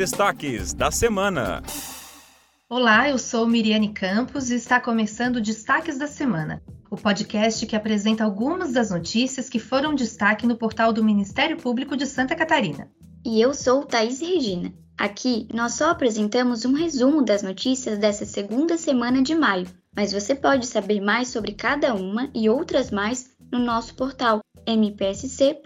destaques da semana. Olá, eu sou Miriane Campos e está começando o Destaques da Semana, o podcast que apresenta algumas das notícias que foram destaque no portal do Ministério Público de Santa Catarina. E eu sou Thaís Regina. Aqui nós só apresentamos um resumo das notícias dessa segunda semana de maio, mas você pode saber mais sobre cada uma e outras mais no nosso portal mpsc.mp.br.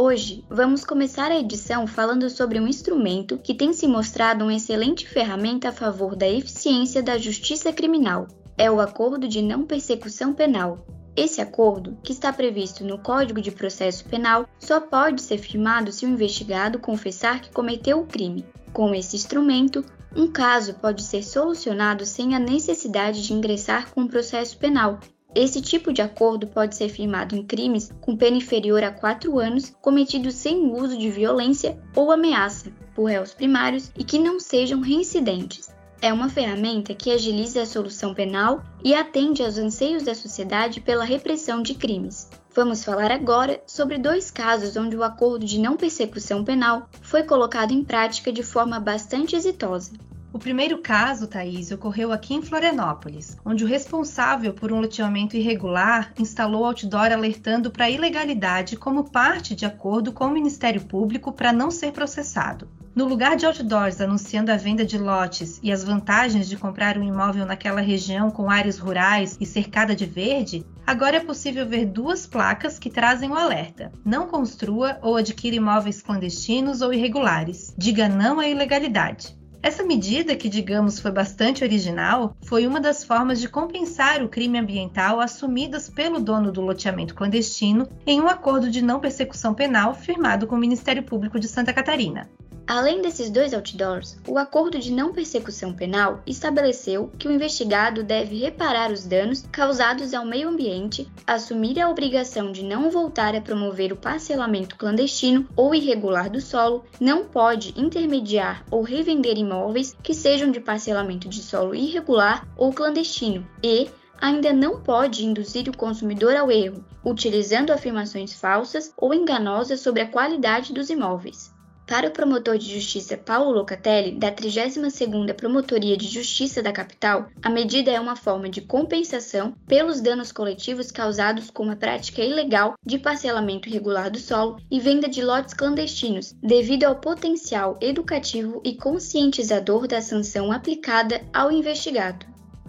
Hoje vamos começar a edição falando sobre um instrumento que tem se mostrado uma excelente ferramenta a favor da eficiência da justiça criminal. É o Acordo de Não Persecução Penal. Esse acordo, que está previsto no Código de Processo Penal, só pode ser firmado se o investigado confessar que cometeu o crime. Com esse instrumento, um caso pode ser solucionado sem a necessidade de ingressar com um processo penal, esse tipo de acordo pode ser firmado em crimes com pena inferior a 4 anos cometidos sem uso de violência ou ameaça por réus primários e que não sejam reincidentes. É uma ferramenta que agiliza a solução penal e atende aos anseios da sociedade pela repressão de crimes. Vamos falar agora sobre dois casos onde o acordo de não persecução penal foi colocado em prática de forma bastante exitosa. O primeiro caso, Thaís, ocorreu aqui em Florianópolis, onde o responsável por um loteamento irregular instalou outdoor alertando para a ilegalidade como parte de acordo com o Ministério Público para não ser processado. No lugar de outdoors anunciando a venda de lotes e as vantagens de comprar um imóvel naquela região com áreas rurais e cercada de verde, agora é possível ver duas placas que trazem o alerta: não construa ou adquira imóveis clandestinos ou irregulares. Diga não à ilegalidade. Essa medida, que digamos foi bastante original, foi uma das formas de compensar o crime ambiental assumidas pelo dono do loteamento clandestino em um acordo de não persecução penal firmado com o Ministério Público de Santa Catarina. Além desses dois outdoors, o acordo de não persecução penal estabeleceu que o investigado deve reparar os danos causados ao meio ambiente, assumir a obrigação de não voltar a promover o parcelamento clandestino ou irregular do solo, não pode intermediar ou revender imóveis que sejam de parcelamento de solo irregular ou clandestino e ainda não pode induzir o consumidor ao erro, utilizando afirmações falsas ou enganosas sobre a qualidade dos imóveis. Para o promotor de justiça Paulo Locatelli, da 32ª Promotoria de Justiça da capital, a medida é uma forma de compensação pelos danos coletivos causados com a prática ilegal de parcelamento irregular do solo e venda de lotes clandestinos, devido ao potencial educativo e conscientizador da sanção aplicada ao investigado.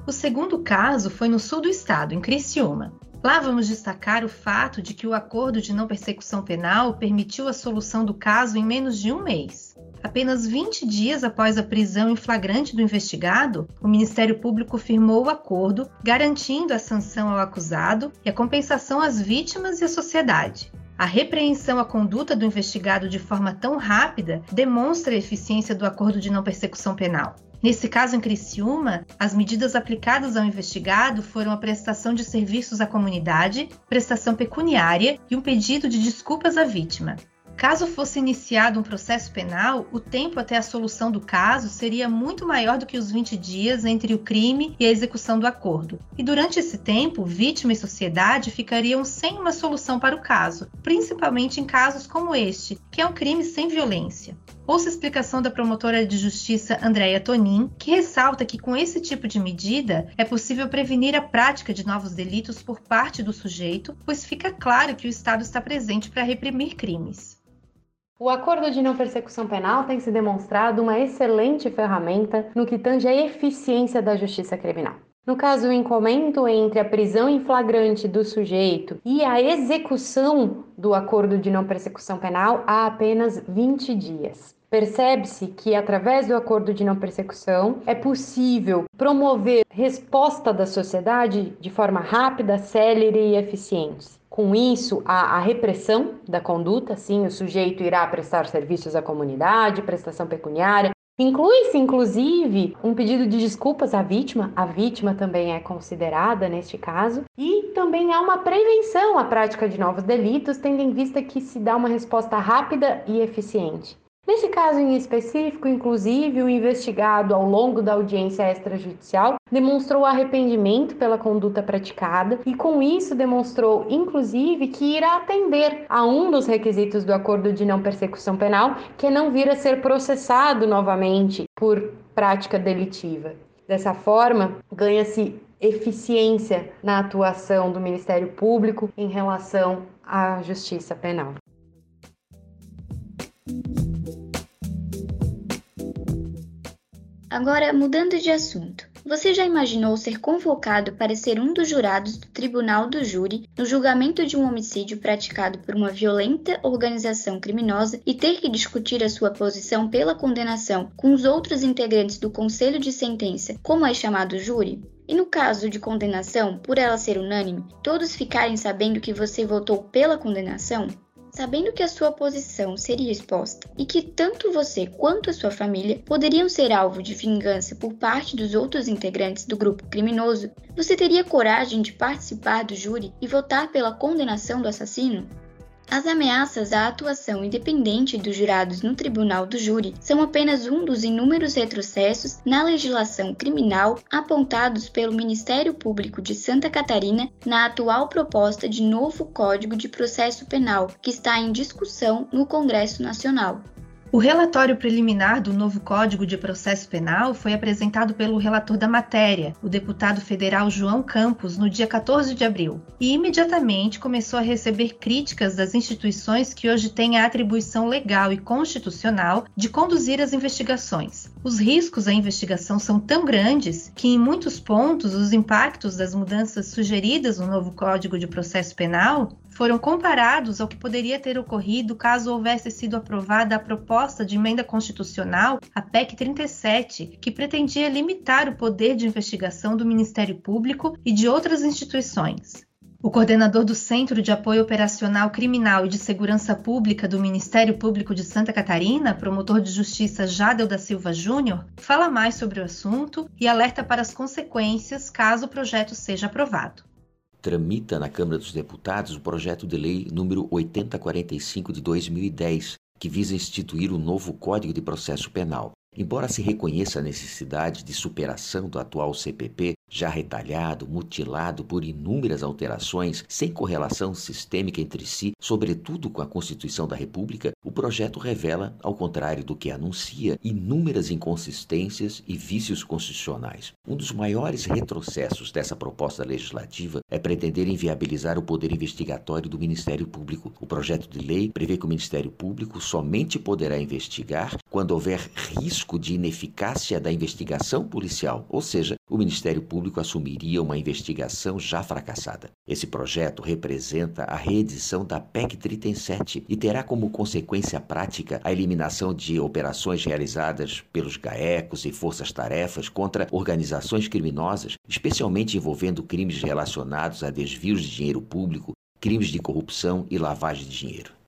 O segundo caso foi no sul do estado, em Criciúma. Lá vamos destacar o fato de que o acordo de não persecução penal permitiu a solução do caso em menos de um mês. Apenas 20 dias após a prisão em flagrante do investigado, o Ministério Público firmou o acordo, garantindo a sanção ao acusado e a compensação às vítimas e à sociedade. A repreensão à conduta do investigado de forma tão rápida demonstra a eficiência do acordo de não persecução penal. Nesse caso em Criciúma, as medidas aplicadas ao investigado foram a prestação de serviços à comunidade, prestação pecuniária e um pedido de desculpas à vítima. Caso fosse iniciado um processo penal, o tempo até a solução do caso seria muito maior do que os 20 dias entre o crime e a execução do acordo. E durante esse tempo, vítima e sociedade ficariam sem uma solução para o caso, principalmente em casos como este, que é um crime sem violência. Ouça a explicação da promotora de justiça Andréia Tonin, que ressalta que com esse tipo de medida é possível prevenir a prática de novos delitos por parte do sujeito, pois fica claro que o Estado está presente para reprimir crimes. O acordo de não persecução penal tem se demonstrado uma excelente ferramenta no que tange a eficiência da justiça criminal. No caso, o encomendo entre a prisão em flagrante do sujeito e a execução do acordo de não persecução penal há apenas 20 dias. Percebe-se que, através do acordo de não persecução, é possível promover resposta da sociedade de forma rápida, célere e eficiente. Com isso, a, a, repressão da conduta, sim, o sujeito irá prestar serviços à comunidade, prestação pecuniária. Inclui-se, inclusive, um pedido de desculpas à vítima, a vítima também é considerada neste caso, e também há uma prevenção à prática de novos delitos, tendo em vista que se dá uma resposta rápida e eficiente. Nesse caso em específico, inclusive, o investigado, ao longo da audiência extrajudicial, demonstrou arrependimento pela conduta praticada e, com isso, demonstrou, inclusive, que irá atender a um dos requisitos do acordo de não persecução penal, que é não vir a ser processado novamente por prática delitiva. Dessa forma, ganha-se eficiência na atuação do Ministério Público em relação à justiça penal. Agora, mudando de assunto. Você já imaginou ser convocado para ser um dos jurados do Tribunal do Júri no julgamento de um homicídio praticado por uma violenta organização criminosa e ter que discutir a sua posição pela condenação com os outros integrantes do Conselho de Sentença, como é chamado júri? E no caso de condenação, por ela ser unânime, todos ficarem sabendo que você votou pela condenação? Sabendo que a sua posição seria exposta e que tanto você quanto a sua família poderiam ser alvo de vingança por parte dos outros integrantes do grupo criminoso, você teria coragem de participar do júri e votar pela condenação do assassino? As ameaças à atuação independente dos jurados no tribunal do júri são apenas um dos inúmeros retrocessos na legislação criminal apontados pelo Ministério Público de Santa Catarina na atual proposta de novo Código de Processo Penal, que está em discussão no Congresso Nacional. O relatório preliminar do novo Código de Processo Penal foi apresentado pelo relator da matéria, o deputado federal João Campos, no dia 14 de abril, e imediatamente começou a receber críticas das instituições que hoje têm a atribuição legal e constitucional de conduzir as investigações. Os riscos à investigação são tão grandes que, em muitos pontos, os impactos das mudanças sugeridas no novo Código de Processo Penal foram comparados ao que poderia ter ocorrido caso houvesse sido aprovada a proposta de emenda constitucional, a PEC 37, que pretendia limitar o poder de investigação do Ministério Público e de outras instituições. O coordenador do Centro de Apoio Operacional Criminal e de Segurança Pública do Ministério Público de Santa Catarina, promotor de justiça Jadel da Silva Júnior, fala mais sobre o assunto e alerta para as consequências caso o projeto seja aprovado tramita na Câmara dos Deputados o projeto de lei número 8045 de 2010, que visa instituir o um novo Código de Processo Penal. Embora se reconheça a necessidade de superação do atual CPP, já retalhado, mutilado por inúmeras alterações sem correlação sistêmica entre si, sobretudo com a Constituição da República, o projeto revela, ao contrário do que anuncia, inúmeras inconsistências e vícios constitucionais. Um dos maiores retrocessos dessa proposta legislativa é pretender inviabilizar o poder investigatório do Ministério Público. O projeto de lei prevê que o Ministério Público somente poderá investigar quando houver risco de ineficácia da investigação policial, ou seja, o Ministério Público assumiria uma investigação já fracassada. Esse projeto representa a reedição da PEC 37 e terá como consequência prática a eliminação de operações realizadas pelos GAECOS e forças-tarefas contra organizações criminosas, especialmente envolvendo crimes relacionados a desvios de dinheiro público, crimes de corrupção e lavagem de dinheiro.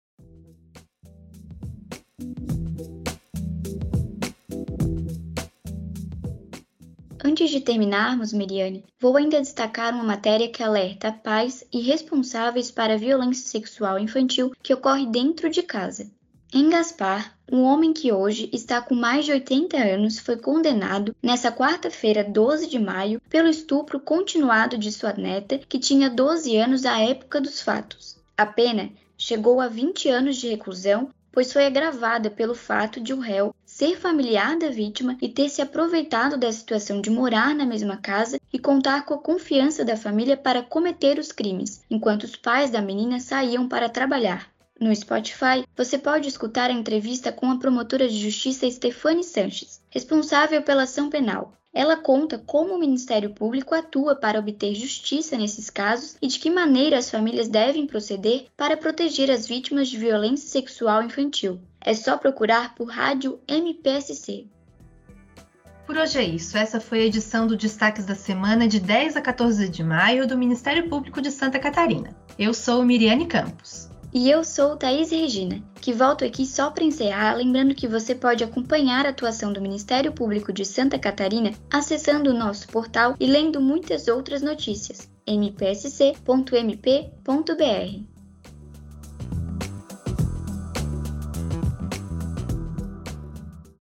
Antes de terminarmos, Miriane, vou ainda destacar uma matéria que alerta pais e responsáveis para a violência sexual infantil que ocorre dentro de casa. Em Gaspar, um homem que hoje está com mais de 80 anos foi condenado nesta quarta-feira, 12 de maio, pelo estupro continuado de sua neta, que tinha 12 anos à época dos fatos. A pena chegou a 20 anos de reclusão, pois foi agravada pelo fato de o réu ser familiar da vítima e ter se aproveitado da situação de morar na mesma casa e contar com a confiança da família para cometer os crimes, enquanto os pais da menina saíam para trabalhar. No Spotify, você pode escutar a entrevista com a promotora de justiça Stefane Sanches, responsável pela ação penal. Ela conta como o Ministério Público atua para obter justiça nesses casos e de que maneira as famílias devem proceder para proteger as vítimas de violência sexual infantil. É só procurar por Rádio MPSC. Por hoje é isso. Essa foi a edição do Destaques da Semana de 10 a 14 de maio do Ministério Público de Santa Catarina. Eu sou Miriane Campos. E eu sou Thaís Regina, que volto aqui só para encerrar, lembrando que você pode acompanhar a atuação do Ministério Público de Santa Catarina acessando o nosso portal e lendo muitas outras notícias mpsc.mp.br.